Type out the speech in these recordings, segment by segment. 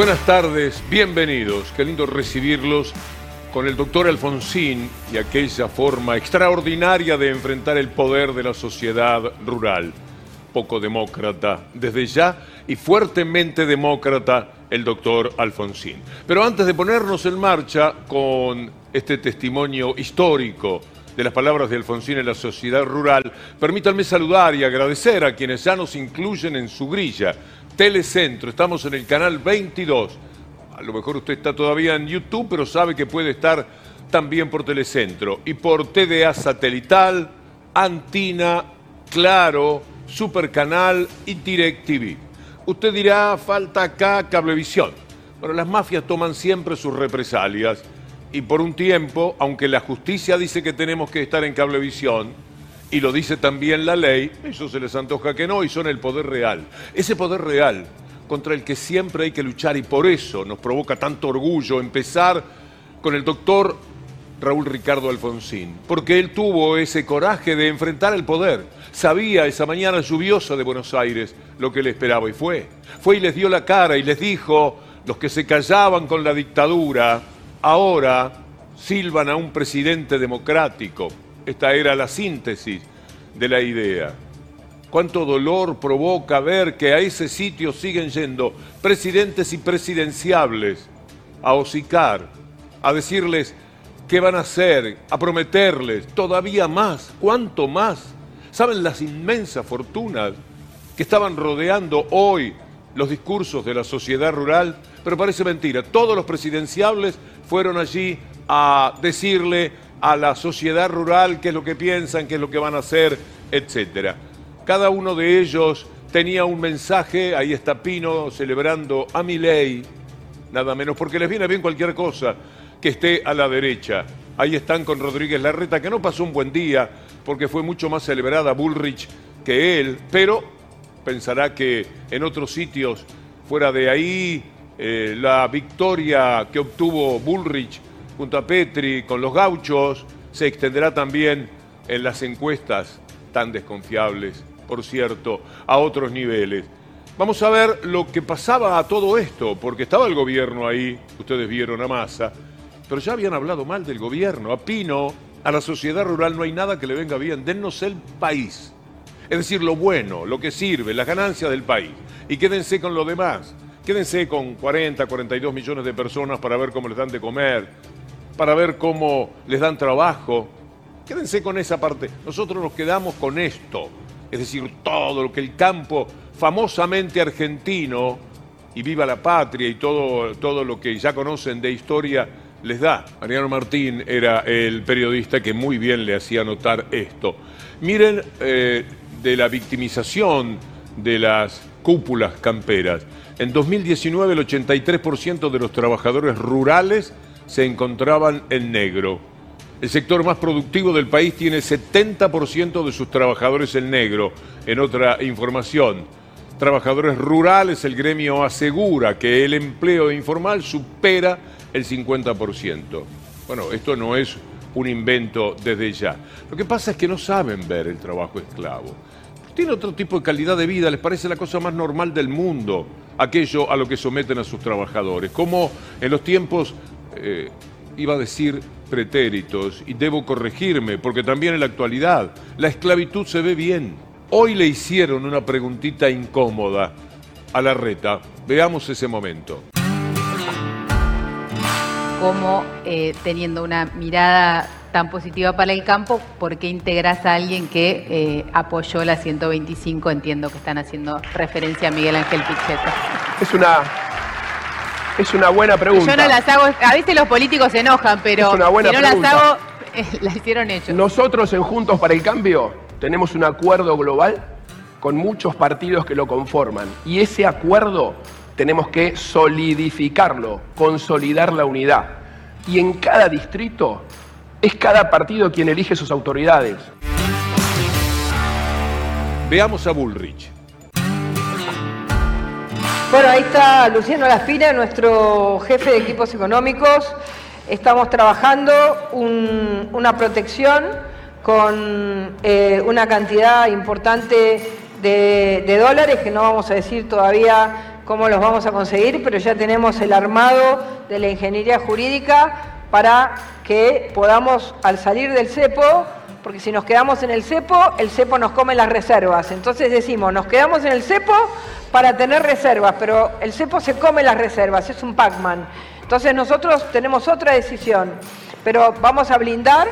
Buenas tardes, bienvenidos. Qué lindo recibirlos con el doctor Alfonsín y aquella forma extraordinaria de enfrentar el poder de la sociedad rural. Poco demócrata desde ya y fuertemente demócrata el doctor Alfonsín. Pero antes de ponernos en marcha con este testimonio histórico de las palabras de Alfonsín en la sociedad rural, permítanme saludar y agradecer a quienes ya nos incluyen en su grilla. Telecentro, estamos en el canal 22. A lo mejor usted está todavía en YouTube, pero sabe que puede estar también por Telecentro y por TDA satelital, Antina, Claro, Supercanal y DirecTV. Usted dirá, falta acá Cablevisión. Bueno, las mafias toman siempre sus represalias y por un tiempo, aunque la justicia dice que tenemos que estar en Cablevisión, y lo dice también la ley, eso se les antoja que no, y son el poder real. Ese poder real contra el que siempre hay que luchar y por eso nos provoca tanto orgullo empezar con el doctor Raúl Ricardo Alfonsín, porque él tuvo ese coraje de enfrentar el poder. Sabía esa mañana lluviosa de Buenos Aires lo que le esperaba y fue. Fue y les dio la cara y les dijo, los que se callaban con la dictadura, ahora silban a un presidente democrático. Esta era la síntesis de la idea. Cuánto dolor provoca ver que a ese sitio siguen yendo presidentes y presidenciables a hocicar, a decirles qué van a hacer, a prometerles todavía más, cuánto más. ¿Saben las inmensas fortunas que estaban rodeando hoy los discursos de la sociedad rural? Pero parece mentira, todos los presidenciables fueron allí a decirle a la sociedad rural qué es lo que piensan, qué es lo que van a hacer, etcétera. Cada uno de ellos tenía un mensaje, ahí está Pino celebrando a mi ley, nada menos, porque les viene bien cualquier cosa que esté a la derecha. Ahí están con Rodríguez Larreta, que no pasó un buen día, porque fue mucho más celebrada Bullrich que él, pero pensará que en otros sitios fuera de ahí, eh, la victoria que obtuvo Bullrich junto a Petri con los gauchos se extenderá también en las encuestas tan desconfiables, por cierto, a otros niveles. Vamos a ver lo que pasaba a todo esto, porque estaba el gobierno ahí, ustedes vieron a Massa, pero ya habían hablado mal del gobierno, a Pino, a la sociedad rural no hay nada que le venga bien, dennos el país. Es decir, lo bueno, lo que sirve, las ganancias del país. Y quédense con lo demás. Quédense con 40, 42 millones de personas para ver cómo les dan de comer, para ver cómo les dan trabajo. Quédense con esa parte. Nosotros nos quedamos con esto, es decir, todo lo que el campo famosamente argentino, y viva la patria y todo, todo lo que ya conocen de historia, les da. Mariano Martín era el periodista que muy bien le hacía notar esto. Miren eh, de la victimización de las cúpulas camperas. En 2019 el 83% de los trabajadores rurales se encontraban en negro. El sector más productivo del país tiene 70% de sus trabajadores en negro. En otra información, trabajadores rurales, el gremio asegura que el empleo informal supera el 50%. Bueno, esto no es un invento desde ya. Lo que pasa es que no saben ver el trabajo esclavo. Tiene otro tipo de calidad de vida, les parece la cosa más normal del mundo, aquello a lo que someten a sus trabajadores. Como en los tiempos eh, iba a decir pretéritos y debo corregirme, porque también en la actualidad la esclavitud se ve bien. Hoy le hicieron una preguntita incómoda a la reta. Veamos ese momento. Como eh, teniendo una mirada tan positiva para el campo, ¿por qué integras a alguien que eh, apoyó la 125? Entiendo que están haciendo referencia a Miguel Ángel Pichetto. Es una es una buena pregunta. Yo no las hago, a veces los políticos se enojan, pero si no las hago, eh, las hicieron ellos. Nosotros en Juntos para el Cambio tenemos un acuerdo global con muchos partidos que lo conforman. Y ese acuerdo tenemos que solidificarlo, consolidar la unidad. Y en cada distrito es cada partido quien elige sus autoridades. Veamos a Bullrich. Bueno, ahí está Luciano Laspina, nuestro jefe de equipos económicos. Estamos trabajando una protección con eh, una cantidad importante de, dólares, que no vamos a decir todavía cómo los vamos a conseguir, pero ya tenemos el armado de la ingeniería jurídica para que podamos, al salir del cepo, porque si nos quedamos en el cepo, el cepo nos come las reservas. Entonces decimos, nos quedamos en el cepo para tener reservas, pero el cepo se come las reservas, es un Pac-Man. Entonces nosotros tenemos otra decisión, pero vamos a blindar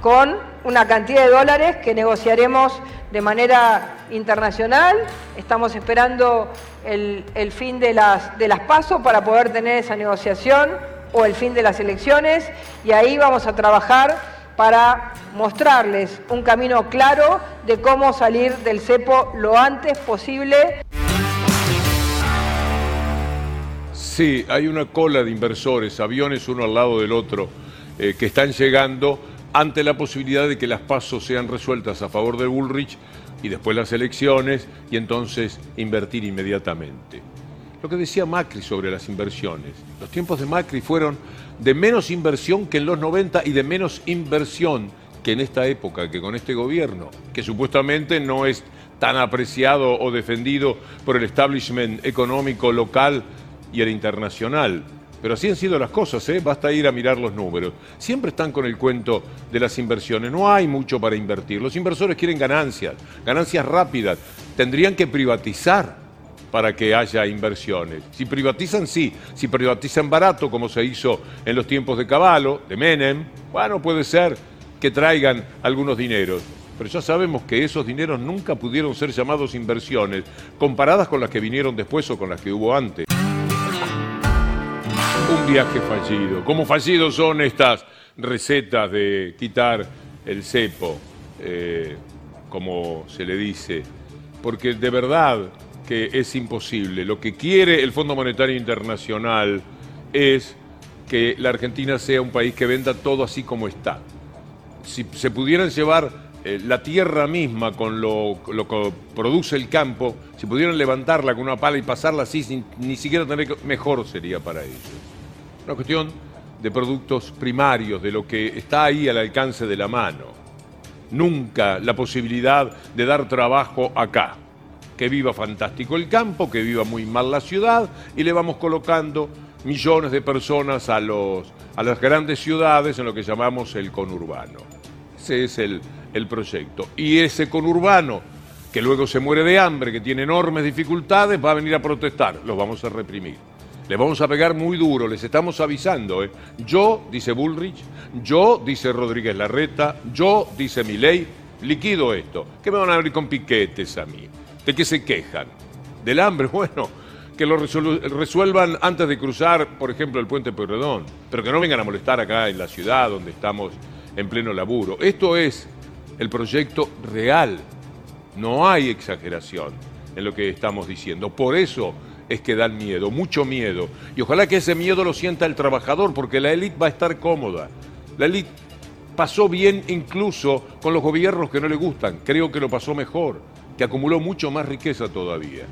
con una cantidad de dólares que negociaremos de manera internacional. Estamos esperando el, fin de las, de las pasos para poder tener esa negociación o el fin de las elecciones y ahí vamos a trabajar para mostrarles un camino claro de cómo salir del cepo lo antes posible. Sí, hay una cola de inversores, aviones uno al lado del otro, eh, que están llegando ante la posibilidad de que las pasos sean resueltas a favor de Bullrich y después las elecciones y entonces invertir inmediatamente. Lo que decía Macri sobre las inversiones. Los tiempos de Macri fueron de menos inversión que en los 90 y de menos inversión que en esta época, que con este gobierno, que supuestamente no es tan apreciado o defendido por el establishment económico local y el internacional. Pero así han sido las cosas, ¿eh? basta ir a mirar los números. Siempre están con el cuento de las inversiones, no hay mucho para invertir. Los inversores quieren ganancias, ganancias rápidas. Tendrían que privatizar para que haya inversiones. Si privatizan, sí. Si privatizan barato, como se hizo en los tiempos de Caballo, de Menem, bueno, puede ser que traigan algunos dineros. Pero ya sabemos que esos dineros nunca pudieron ser llamados inversiones, comparadas con las que vinieron después o con las que hubo antes viaje fallido. ¿Cómo fallidos son estas recetas de quitar el cepo, eh, como se le dice? Porque de verdad que es imposible. Lo que quiere el Fondo Monetario Internacional es que la Argentina sea un país que venda todo así como está. Si se pudieran llevar eh, la tierra misma con lo, que produce el campo, si pudieran levantarla con una pala y pasarla así sin ni siquiera tener mejor sería para ellos una cuestión de productos primarios, de lo que está ahí al alcance de la mano. Nunca la posibilidad de dar trabajo acá. Que viva fantástico el campo, que viva muy mal la ciudad y le vamos colocando millones de personas a, las grandes ciudades en lo que llamamos el conurbano. Ese es el, el proyecto. Y ese conurbano, que luego se muere de hambre, que tiene enormes dificultades, va a venir a protestar. Los vamos a reprimir. Le vamos a pegar muy duro, les estamos avisando. ¿eh? Yo, dice Bullrich, yo, dice Rodríguez Larreta, yo, dice Milei, liquido esto. ¿Qué me van a abrir con piquetes a mí? ¿De qué se quejan? ¿Del hambre? Bueno, que lo resuelvan antes de cruzar, por ejemplo, el puente Pueyrredón, pero que no vengan a molestar acá en la ciudad donde estamos en pleno laburo. Esto es el proyecto real. No hay exageración en lo que estamos diciendo. Por eso es que dan miedo, mucho miedo. Y ojalá que ese miedo lo sienta el trabajador, porque la élite va a estar cómoda. La élite pasó bien incluso con los gobiernos que no le gustan. Creo que lo pasó mejor, que acumuló mucho más riqueza todavía.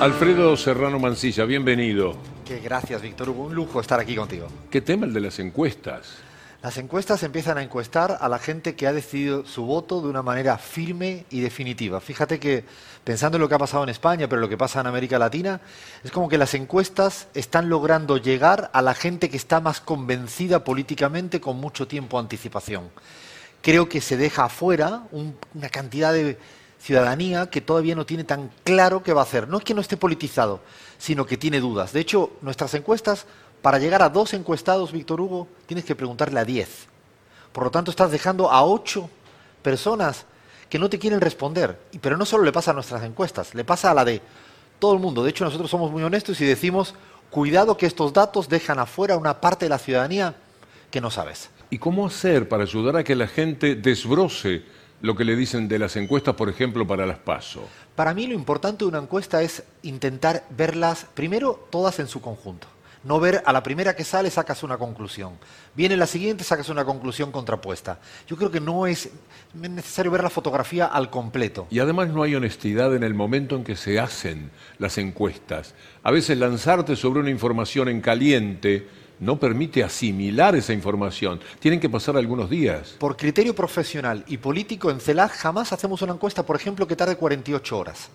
Alfredo Serrano Mancilla, bienvenido. Qué gracias, Víctor Hugo. Un lujo estar aquí contigo. ¿Qué tema el de las encuestas? Las encuestas empiezan a encuestar a la gente que ha decidido su voto de una manera firme y definitiva. Fíjate que pensando en lo que ha pasado en España, pero lo que pasa en América Latina, es como que las encuestas están logrando llegar a la gente que está más convencida políticamente con mucho tiempo anticipación. Creo que se deja afuera una cantidad de ciudadanía que todavía no tiene tan claro qué va a hacer. No es que no esté politizado, sino que tiene dudas. De hecho, nuestras encuestas para llegar a dos encuestados, Víctor Hugo, tienes que preguntarle a diez. Por lo tanto, estás dejando a ocho personas que no te quieren responder. Pero no solo le pasa a nuestras encuestas, le pasa a la de todo el mundo. De hecho, nosotros somos muy honestos y decimos, cuidado que estos datos dejan afuera una parte de la ciudadanía que no sabes. ¿Y cómo hacer para ayudar a que la gente desbroce lo que le dicen de las encuestas, por ejemplo, para las PASO? Para mí lo importante de una encuesta es intentar verlas, primero, todas en su conjunto. No ver a la primera que sale sacas una conclusión. Viene la siguiente, sacas una conclusión contrapuesta. Yo creo que no es necesario ver la fotografía al completo. Y además no hay honestidad en el momento en que se hacen las encuestas. A veces lanzarte sobre una información en caliente no permite asimilar esa información. Tienen que pasar algunos días. Por criterio profesional y político, en CELAC jamás hacemos una encuesta, por ejemplo, que tarde 48 horas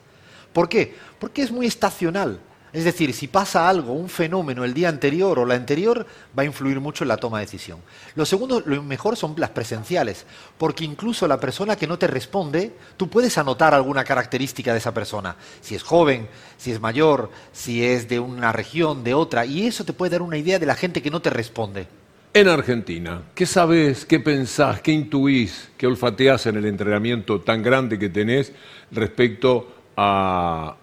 ¿Por qué? Porque es muy estacional. Es decir, si pasa algo, un fenómeno el día anterior o la anterior, va a influir mucho en la toma de decisión. Lo segundo, lo mejor son las presenciales, porque incluso la persona que no te responde, tú puedes anotar alguna característica de esa persona, si es joven, si es mayor, si es de una región, de otra, y eso te puede dar una idea de la gente que no te responde. En Argentina, ¿qué sabes, qué pensás, qué intuís, qué olfateás en el entrenamiento tan grande que tenés respecto a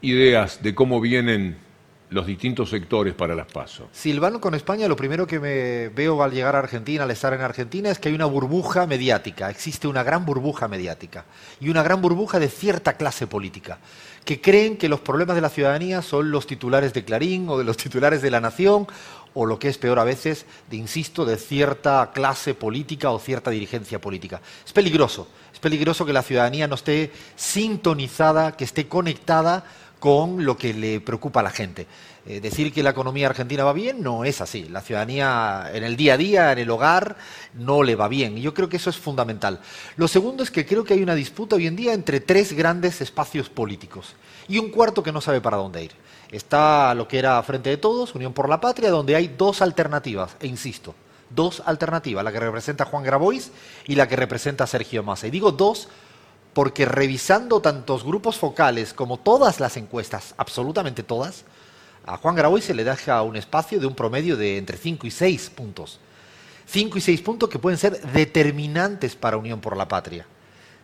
ideas de cómo vienen los distintos sectores para las PASO. Silvano con España, lo primero que me veo al llegar a Argentina, al estar en Argentina, es que hay una burbuja mediática, existe una gran burbuja mediática y una gran burbuja de cierta clase política, que creen que los problemas de la ciudadanía son los titulares de Clarín o de los titulares de La Nación o lo que es peor a veces, de, insisto, de cierta clase política o cierta dirigencia política. Es peligroso, es peligroso que la ciudadanía no esté sintonizada, que esté conectada con lo que le preocupa a la gente. Eh, decir que la economía argentina va bien no es así. La ciudadanía en el día a día, en el hogar, no le va bien. Y yo creo que eso es fundamental. Lo segundo es que creo que hay una disputa hoy en día entre tres grandes espacios políticos y un cuarto que no sabe para dónde ir. Está lo que era Frente de Todos, Unión por la Patria, donde hay dos alternativas, e insisto, dos alternativas, la que representa Juan Grabois y la que representa Sergio Massa. Y digo dos porque revisando tantos grupos focales como todas las encuestas, absolutamente todas, a Juan Grabois se le deja un espacio de un promedio de entre 5 y 6 puntos. 5 y 6 puntos que pueden ser determinantes para Unión por la Patria.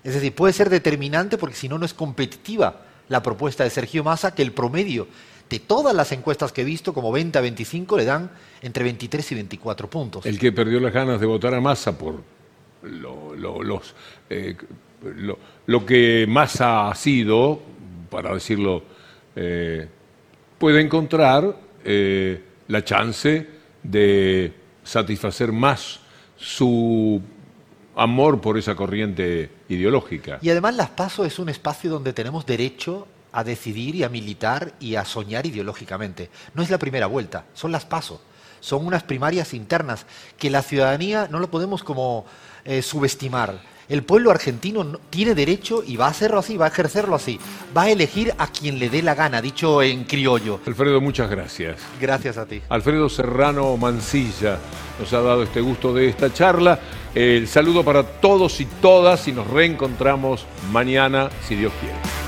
Es decir, puede ser determinante porque si no, no es competitiva la propuesta de Sergio Massa, que el promedio de todas las encuestas que he visto, como 20 a 25, le dan entre 23 y 24 puntos. El que perdió las ganas de votar a Massa por los eh, lo, que más ha sido, para decirlo, eh, puede encontrar eh, la chance de satisfacer más su amor por esa corriente ideológica. Y además las PASO es un espacio donde tenemos derecho a decidir y a militar y a soñar ideológicamente. No es la primera vuelta, son las PASO. Son unas primarias internas que la ciudadanía no lo podemos como eh, subestimar el pueblo argentino tiene derecho y va a hacerlo así, va a ejercerlo así. Va a elegir a quien le dé la gana, dicho en criollo. Alfredo, muchas gracias. Gracias a ti. Alfredo Serrano Mancilla nos ha dado este gusto de esta charla. El saludo para todos y todas y nos reencontramos mañana, si Dios quiere.